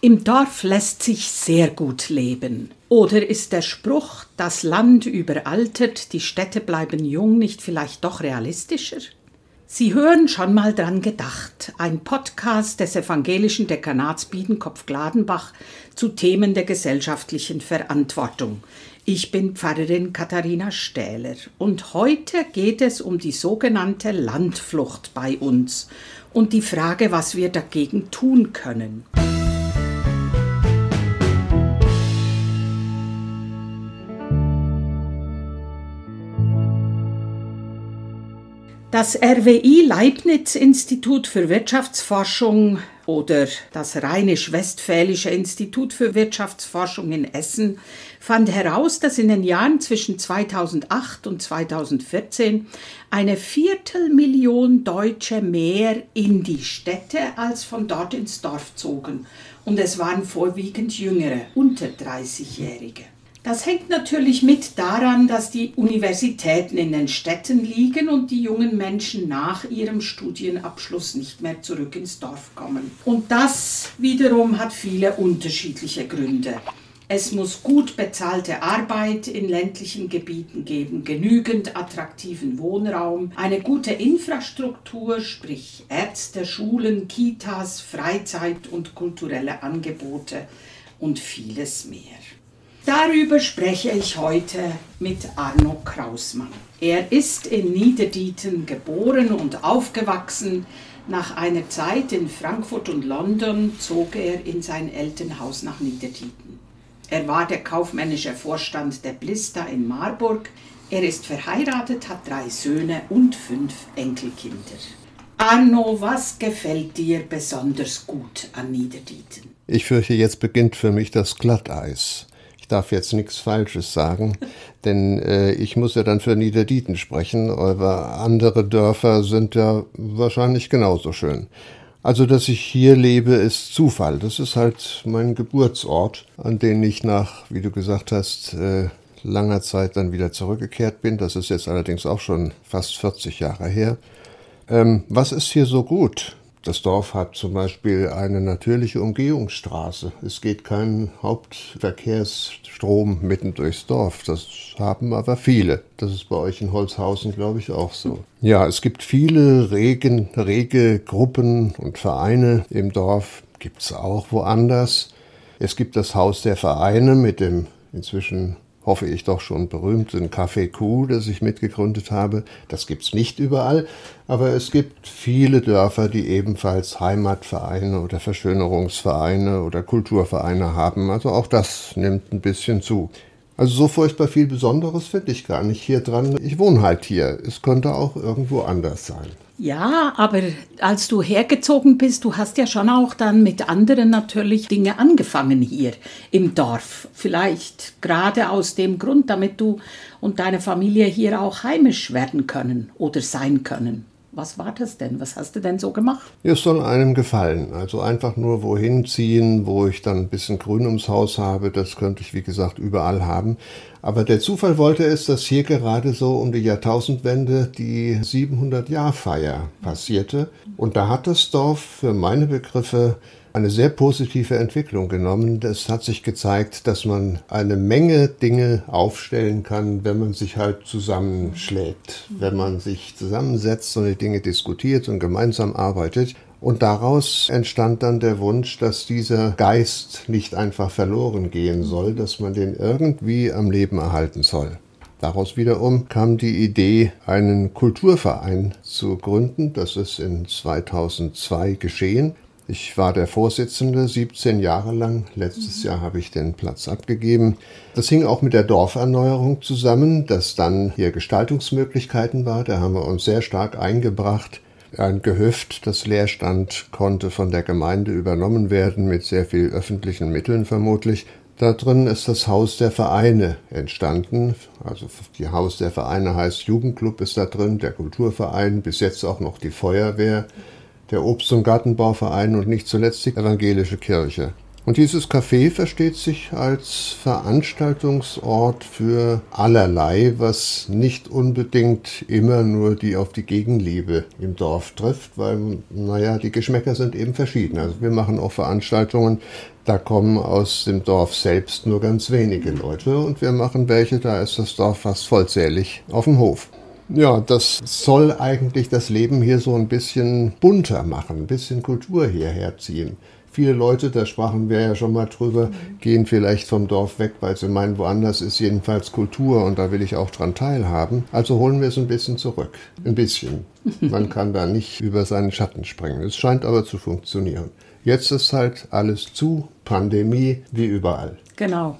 Im Dorf lässt sich sehr gut leben. Oder ist der Spruch, das Land überaltert, die Städte bleiben jung, nicht vielleicht doch realistischer? Sie hören schon mal dran gedacht, ein Podcast des evangelischen Dekanats Biedenkopf-Gladenbach zu Themen der gesellschaftlichen Verantwortung. Ich bin Pfarrerin Katharina Stähler und heute geht es um die sogenannte Landflucht bei uns und die Frage, was wir dagegen tun können. Das RWI Leibniz Institut für Wirtschaftsforschung oder das Rheinisch-Westfälische Institut für Wirtschaftsforschung in Essen fand heraus, dass in den Jahren zwischen 2008 und 2014 eine Viertelmillion Deutsche mehr in die Städte als von dort ins Dorf zogen. Und es waren vorwiegend Jüngere, unter 30-Jährige. Das hängt natürlich mit daran, dass die Universitäten in den Städten liegen und die jungen Menschen nach ihrem Studienabschluss nicht mehr zurück ins Dorf kommen. Und das wiederum hat viele unterschiedliche Gründe. Es muss gut bezahlte Arbeit in ländlichen Gebieten geben, genügend attraktiven Wohnraum, eine gute Infrastruktur, sprich Ärzte, Schulen, Kitas, Freizeit und kulturelle Angebote und vieles mehr. Darüber spreche ich heute mit Arno Krausmann. Er ist in Niederdieten geboren und aufgewachsen. Nach einer Zeit in Frankfurt und London zog er in sein Elternhaus nach Niederdieten. Er war der kaufmännische Vorstand der Blista in Marburg. Er ist verheiratet, hat drei Söhne und fünf Enkelkinder. Arno, was gefällt dir besonders gut an Niederdieten? Ich fürchte, jetzt beginnt für mich das Glatteis darf jetzt nichts Falsches sagen, denn äh, ich muss ja dann für Niederdieten sprechen, aber andere Dörfer sind ja wahrscheinlich genauso schön. Also, dass ich hier lebe, ist Zufall. Das ist halt mein Geburtsort, an den ich nach, wie du gesagt hast, äh, langer Zeit dann wieder zurückgekehrt bin. Das ist jetzt allerdings auch schon fast 40 Jahre her. Ähm, was ist hier so gut? Das Dorf hat zum Beispiel eine natürliche Umgehungsstraße. Es geht kein Hauptverkehrsstrom mitten durchs Dorf. Das haben aber viele. Das ist bei euch in Holzhausen, glaube ich, auch so. Ja, es gibt viele regen, rege Gruppen und Vereine im Dorf. Gibt es auch woanders. Es gibt das Haus der Vereine mit dem inzwischen hoffe ich doch schon berühmten Café Q, das ich mitgegründet habe. Das gibt es nicht überall, aber es gibt viele Dörfer, die ebenfalls Heimatvereine oder Verschönerungsvereine oder Kulturvereine haben. Also auch das nimmt ein bisschen zu. Also so furchtbar viel Besonderes finde ich gar nicht hier dran. Ich wohne halt hier. Es könnte auch irgendwo anders sein. Ja, aber als du hergezogen bist, du hast ja schon auch dann mit anderen natürlich Dinge angefangen hier im Dorf. Vielleicht gerade aus dem Grund, damit du und deine Familie hier auch heimisch werden können oder sein können. Was war das denn? Was hast du denn so gemacht? Es soll einem gefallen. Also einfach nur wohin ziehen, wo ich dann ein bisschen Grün ums Haus habe. Das könnte ich, wie gesagt, überall haben. Aber der Zufall wollte es, dass hier gerade so um die Jahrtausendwende die 700-Jahr-Feier passierte. Und da hat das Dorf für meine Begriffe eine sehr positive Entwicklung genommen. Es hat sich gezeigt, dass man eine Menge Dinge aufstellen kann, wenn man sich halt zusammenschlägt, wenn man sich zusammensetzt und die Dinge diskutiert und gemeinsam arbeitet. Und daraus entstand dann der Wunsch, dass dieser Geist nicht einfach verloren gehen soll, dass man den irgendwie am Leben erhalten soll. Daraus wiederum kam die Idee, einen Kulturverein zu gründen. Das ist in 2002 geschehen. Ich war der Vorsitzende 17 Jahre lang. Letztes mhm. Jahr habe ich den Platz abgegeben. Das hing auch mit der Dorferneuerung zusammen, dass dann hier Gestaltungsmöglichkeiten war. Da haben wir uns sehr stark eingebracht. Ein Gehöft, das leer stand, konnte von der Gemeinde übernommen werden, mit sehr viel öffentlichen Mitteln vermutlich. Da drin ist das Haus der Vereine entstanden. Also die Haus der Vereine heißt Jugendclub ist da drin, der Kulturverein, bis jetzt auch noch die Feuerwehr der Obst- und Gartenbauverein und nicht zuletzt die evangelische Kirche. Und dieses Café versteht sich als Veranstaltungsort für allerlei, was nicht unbedingt immer nur die auf die Gegenliebe im Dorf trifft, weil, naja, die Geschmäcker sind eben verschieden. Also wir machen auch Veranstaltungen, da kommen aus dem Dorf selbst nur ganz wenige Leute und wir machen welche, da ist das Dorf fast vollzählig auf dem Hof. Ja, das soll eigentlich das Leben hier so ein bisschen bunter machen, ein bisschen Kultur hierher ziehen. Viele Leute, da sprachen wir ja schon mal drüber, mhm. gehen vielleicht vom Dorf weg, weil sie meinen, woanders ist jedenfalls Kultur und da will ich auch dran teilhaben. Also holen wir es ein bisschen zurück. Ein bisschen. Man kann da nicht über seinen Schatten springen. Es scheint aber zu funktionieren. Jetzt ist halt alles zu, Pandemie wie überall. Genau.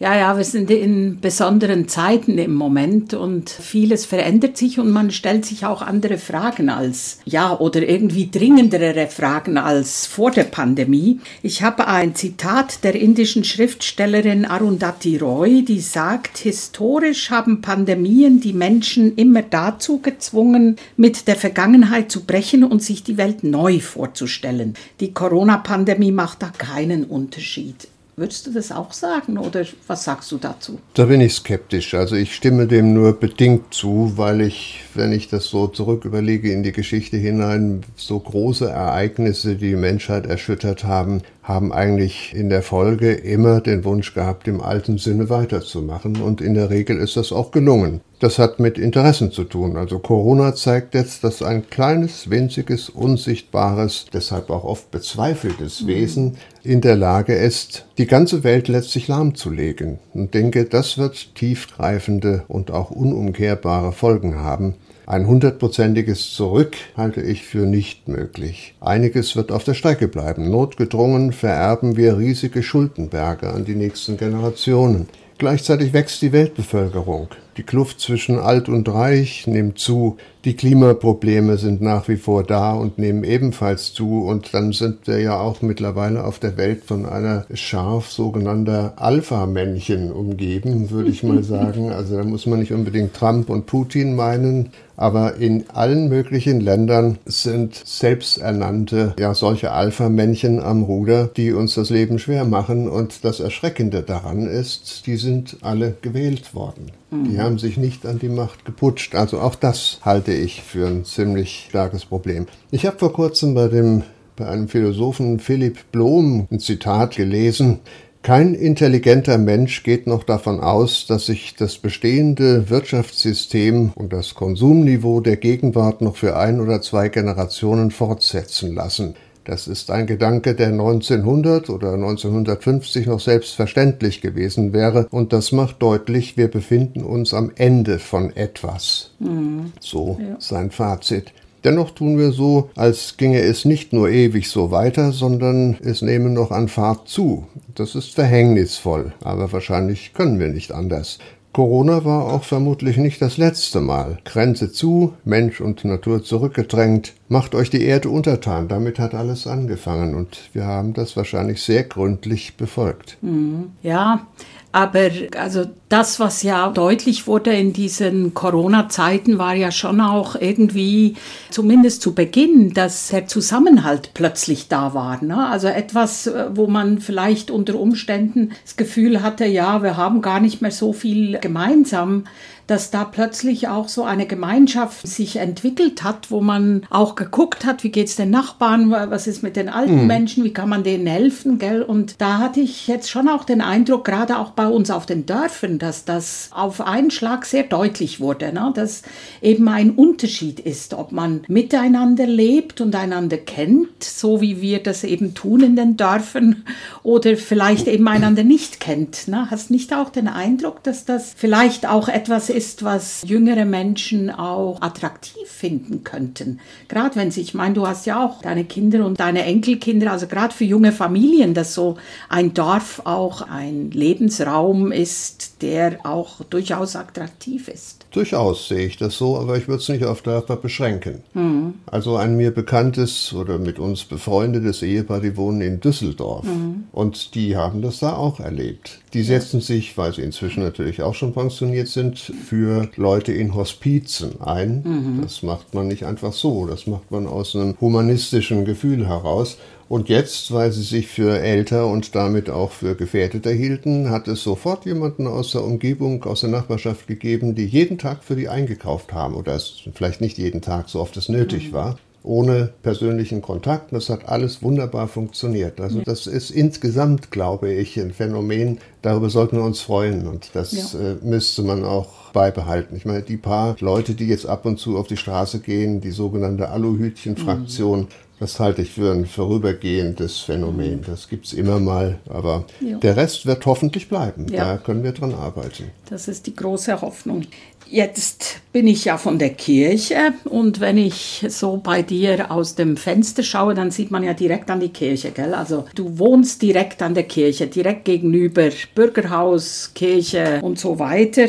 Ja, ja, wir sind in besonderen Zeiten im Moment und vieles verändert sich und man stellt sich auch andere Fragen als, ja, oder irgendwie dringendere Fragen als vor der Pandemie. Ich habe ein Zitat der indischen Schriftstellerin Arundhati Roy, die sagt, historisch haben Pandemien die Menschen immer dazu gezwungen, mit der Vergangenheit zu brechen und sich die Welt neu vorzustellen. Die Corona-Pandemie macht da keinen Unterschied. Würdest du das auch sagen oder was sagst du dazu? Da bin ich skeptisch. Also ich stimme dem nur bedingt zu, weil ich, wenn ich das so zurück überlege in die Geschichte hinein, so große Ereignisse, die die Menschheit erschüttert haben, haben eigentlich in der Folge immer den Wunsch gehabt, im alten Sinne weiterzumachen. Und in der Regel ist das auch gelungen. Das hat mit Interessen zu tun. Also Corona zeigt jetzt, dass ein kleines, winziges, unsichtbares, deshalb auch oft bezweifeltes mhm. Wesen in der Lage ist, die ganze Welt letztlich lahmzulegen. Und denke, das wird tiefgreifende und auch unumkehrbare Folgen haben. Ein hundertprozentiges Zurück halte ich für nicht möglich. Einiges wird auf der Strecke bleiben. Notgedrungen vererben wir riesige Schuldenberge an die nächsten Generationen. Gleichzeitig wächst die Weltbevölkerung. Die Kluft zwischen Alt und Reich nimmt zu, die Klimaprobleme sind nach wie vor da und nehmen ebenfalls zu, und dann sind wir ja auch mittlerweile auf der Welt von einer Schar sogenannter Alpha-Männchen umgeben, würde ich mal sagen. Also da muss man nicht unbedingt Trump und Putin meinen, aber in allen möglichen Ländern sind selbsternannte, ja, solche Alpha-Männchen am Ruder, die uns das Leben schwer machen. Und das Erschreckende daran ist, die sind alle gewählt worden. Die haben sich nicht an die Macht geputscht. Also auch das halte ich für ein ziemlich starkes Problem. Ich habe vor kurzem bei dem bei einem Philosophen Philipp Blom ein Zitat gelesen. Kein intelligenter Mensch geht noch davon aus, dass sich das bestehende Wirtschaftssystem und das Konsumniveau der Gegenwart noch für ein oder zwei Generationen fortsetzen lassen. Das ist ein Gedanke, der 1900 oder 1950 noch selbstverständlich gewesen wäre. Und das macht deutlich, wir befinden uns am Ende von etwas. Mhm. So ja. sein Fazit. Dennoch tun wir so, als ginge es nicht nur ewig so weiter, sondern es nehme noch an Fahrt zu. Das ist verhängnisvoll, aber wahrscheinlich können wir nicht anders. Corona war auch vermutlich nicht das letzte Mal. Grenze zu, Mensch und Natur zurückgedrängt, macht euch die Erde untertan. Damit hat alles angefangen und wir haben das wahrscheinlich sehr gründlich befolgt. Mhm. Ja, aber also das, was ja deutlich wurde in diesen Corona-Zeiten, war ja schon auch irgendwie, zumindest zu Beginn, dass der Zusammenhalt plötzlich da war. Ne? Also etwas, äh, wo man vielleicht unter Umständen das Gefühl hatte, ja, wir haben gar nicht mehr so viel gemeinsam dass da plötzlich auch so eine Gemeinschaft sich entwickelt hat, wo man auch geguckt hat, wie geht's den Nachbarn, was ist mit den alten mhm. Menschen, wie kann man denen helfen, gell? Und da hatte ich jetzt schon auch den Eindruck, gerade auch bei uns auf den Dörfern, dass das auf einen Schlag sehr deutlich wurde, ne? dass eben ein Unterschied ist, ob man miteinander lebt und einander kennt, so wie wir das eben tun in den Dörfern, oder vielleicht eben einander nicht kennt. Ne? Hast nicht auch den Eindruck, dass das vielleicht auch etwas ist, was jüngere Menschen auch attraktiv finden könnten. Gerade wenn sie, ich meine, du hast ja auch deine Kinder und deine Enkelkinder, also gerade für junge Familien, dass so ein Dorf auch ein Lebensraum ist, der auch durchaus attraktiv ist. Durchaus sehe ich das so, aber ich würde es nicht auf Dörfer beschränken. Mhm. Also ein mir bekanntes oder mit uns befreundetes Ehepaar, die wohnen in Düsseldorf mhm. und die haben das da auch erlebt. Die setzen sich, weil sie inzwischen natürlich auch schon pensioniert sind, für Leute in Hospizen ein. Mhm. Das macht man nicht einfach so, das macht man aus einem humanistischen Gefühl heraus. Und jetzt, weil sie sich für älter und damit auch für gefährdeter hielten, hat es sofort jemanden aus der Umgebung, aus der Nachbarschaft gegeben, die jeden Tag für die eingekauft haben. Oder es vielleicht nicht jeden Tag, so oft es nötig mhm. war ohne persönlichen Kontakt. Das hat alles wunderbar funktioniert. Also das ist insgesamt, glaube ich, ein Phänomen, darüber sollten wir uns freuen und das ja. äh, müsste man auch beibehalten. Ich meine, die paar Leute, die jetzt ab und zu auf die Straße gehen, die sogenannte Aluhütchen-Fraktion, mhm. Das halte ich für ein vorübergehendes Phänomen. Das gibt es immer mal, aber ja. der Rest wird hoffentlich bleiben. Ja. Da können wir dran arbeiten. Das ist die große Hoffnung. Jetzt bin ich ja von der Kirche und wenn ich so bei dir aus dem Fenster schaue, dann sieht man ja direkt an die Kirche, gell? Also du wohnst direkt an der Kirche, direkt gegenüber Bürgerhaus, Kirche und so weiter.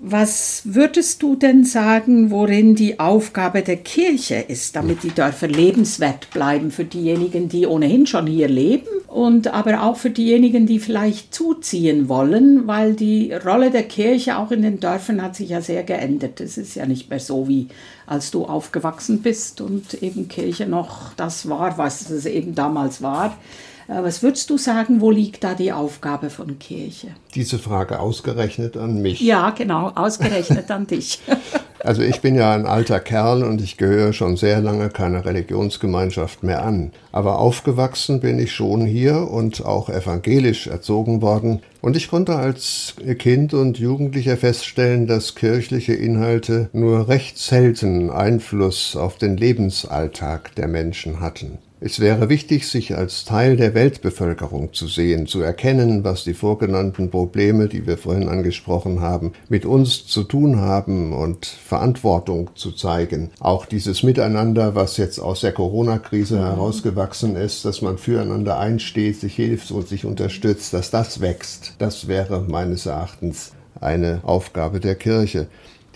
Was würdest du denn sagen, worin die Aufgabe der Kirche ist, damit die Dörfer lebenswert bleiben für diejenigen, die ohnehin schon hier leben und aber auch für diejenigen, die vielleicht zuziehen wollen, weil die Rolle der Kirche auch in den Dörfern hat sich ja sehr geändert. Es ist ja nicht mehr so wie als du aufgewachsen bist und eben Kirche noch das war, was es eben damals war. Äh, was würdest du sagen, wo liegt da die Aufgabe von Kirche? Diese Frage ausgerechnet an mich. Ja, genau, ausgerechnet an dich. Also ich bin ja ein alter Kerl und ich gehöre schon sehr lange keiner Religionsgemeinschaft mehr an. Aber aufgewachsen bin ich schon hier und auch evangelisch erzogen worden. Und ich konnte als Kind und Jugendlicher feststellen, dass kirchliche Inhalte nur recht selten Einfluss auf den Lebensalltag der Menschen hatten. Es wäre wichtig, sich als Teil der Weltbevölkerung zu sehen, zu erkennen, was die vorgenannten Probleme, die wir vorhin angesprochen haben, mit uns zu tun haben und Verantwortung zu zeigen. Auch dieses Miteinander, was jetzt aus der Corona-Krise mhm. herausgewachsen ist, dass man füreinander einsteht, sich hilft und sich unterstützt, dass das wächst, das wäre meines Erachtens eine Aufgabe der Kirche.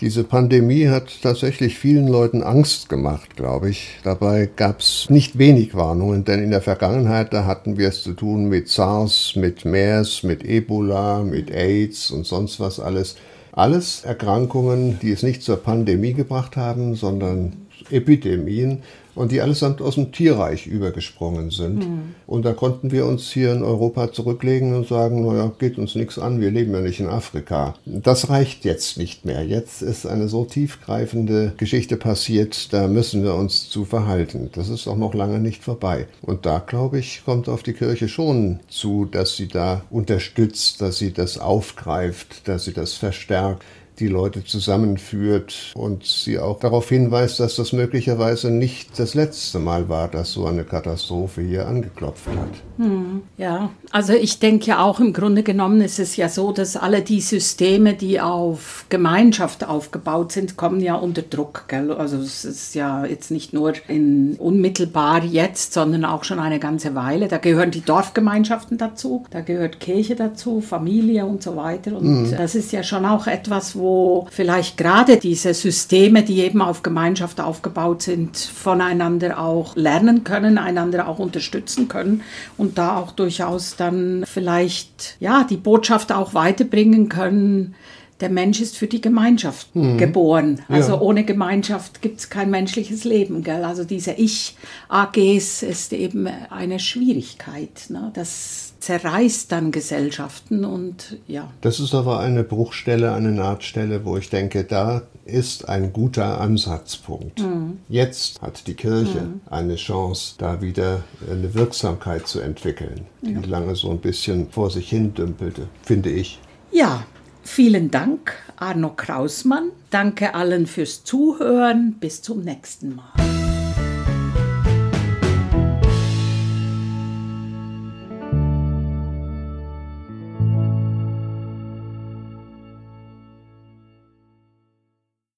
Diese Pandemie hat tatsächlich vielen Leuten Angst gemacht, glaube ich. Dabei gab es nicht wenig Warnungen, denn in der Vergangenheit, da hatten wir es zu tun mit SARS, mit MERS, mit Ebola, mit AIDS und sonst was alles. Alles Erkrankungen, die es nicht zur Pandemie gebracht haben, sondern Epidemien, und die allesamt aus dem Tierreich übergesprungen sind. Mhm. Und da konnten wir uns hier in Europa zurücklegen und sagen, naja, geht uns nichts an, wir leben ja nicht in Afrika. Das reicht jetzt nicht mehr. Jetzt ist eine so tiefgreifende Geschichte passiert, da müssen wir uns zu verhalten. Das ist auch noch lange nicht vorbei. Und da, glaube ich, kommt auf die Kirche schon zu, dass sie da unterstützt, dass sie das aufgreift, dass sie das verstärkt die Leute zusammenführt und sie auch darauf hinweist, dass das möglicherweise nicht das letzte Mal war, dass so eine Katastrophe hier angeklopft hat. Hm, ja, also ich denke ja auch im Grunde genommen ist es ja so, dass alle die Systeme, die auf Gemeinschaft aufgebaut sind, kommen ja unter Druck. Gell? Also es ist ja jetzt nicht nur in unmittelbar jetzt, sondern auch schon eine ganze Weile. Da gehören die Dorfgemeinschaften dazu, da gehört Kirche dazu, Familie und so weiter. Und mhm. das ist ja schon auch etwas, wo wo vielleicht gerade diese Systeme, die eben auf Gemeinschaft aufgebaut sind, voneinander auch lernen können, einander auch unterstützen können und da auch durchaus dann vielleicht ja die Botschaft auch weiterbringen können. Der Mensch ist für die Gemeinschaft mhm. geboren. Also ja. ohne Gemeinschaft gibt es kein menschliches Leben. Gell? Also diese Ich-AGs ist eben eine Schwierigkeit. Ne? Das zerreißt dann Gesellschaften und ja. Das ist aber eine Bruchstelle, eine Nahtstelle, wo ich denke, da ist ein guter Ansatzpunkt. Mhm. Jetzt hat die Kirche mhm. eine Chance, da wieder eine Wirksamkeit zu entwickeln, die ja. lange so ein bisschen vor sich hin dümpelte, finde ich. Ja, vielen Dank, Arno Krausmann. Danke allen fürs Zuhören. Bis zum nächsten Mal.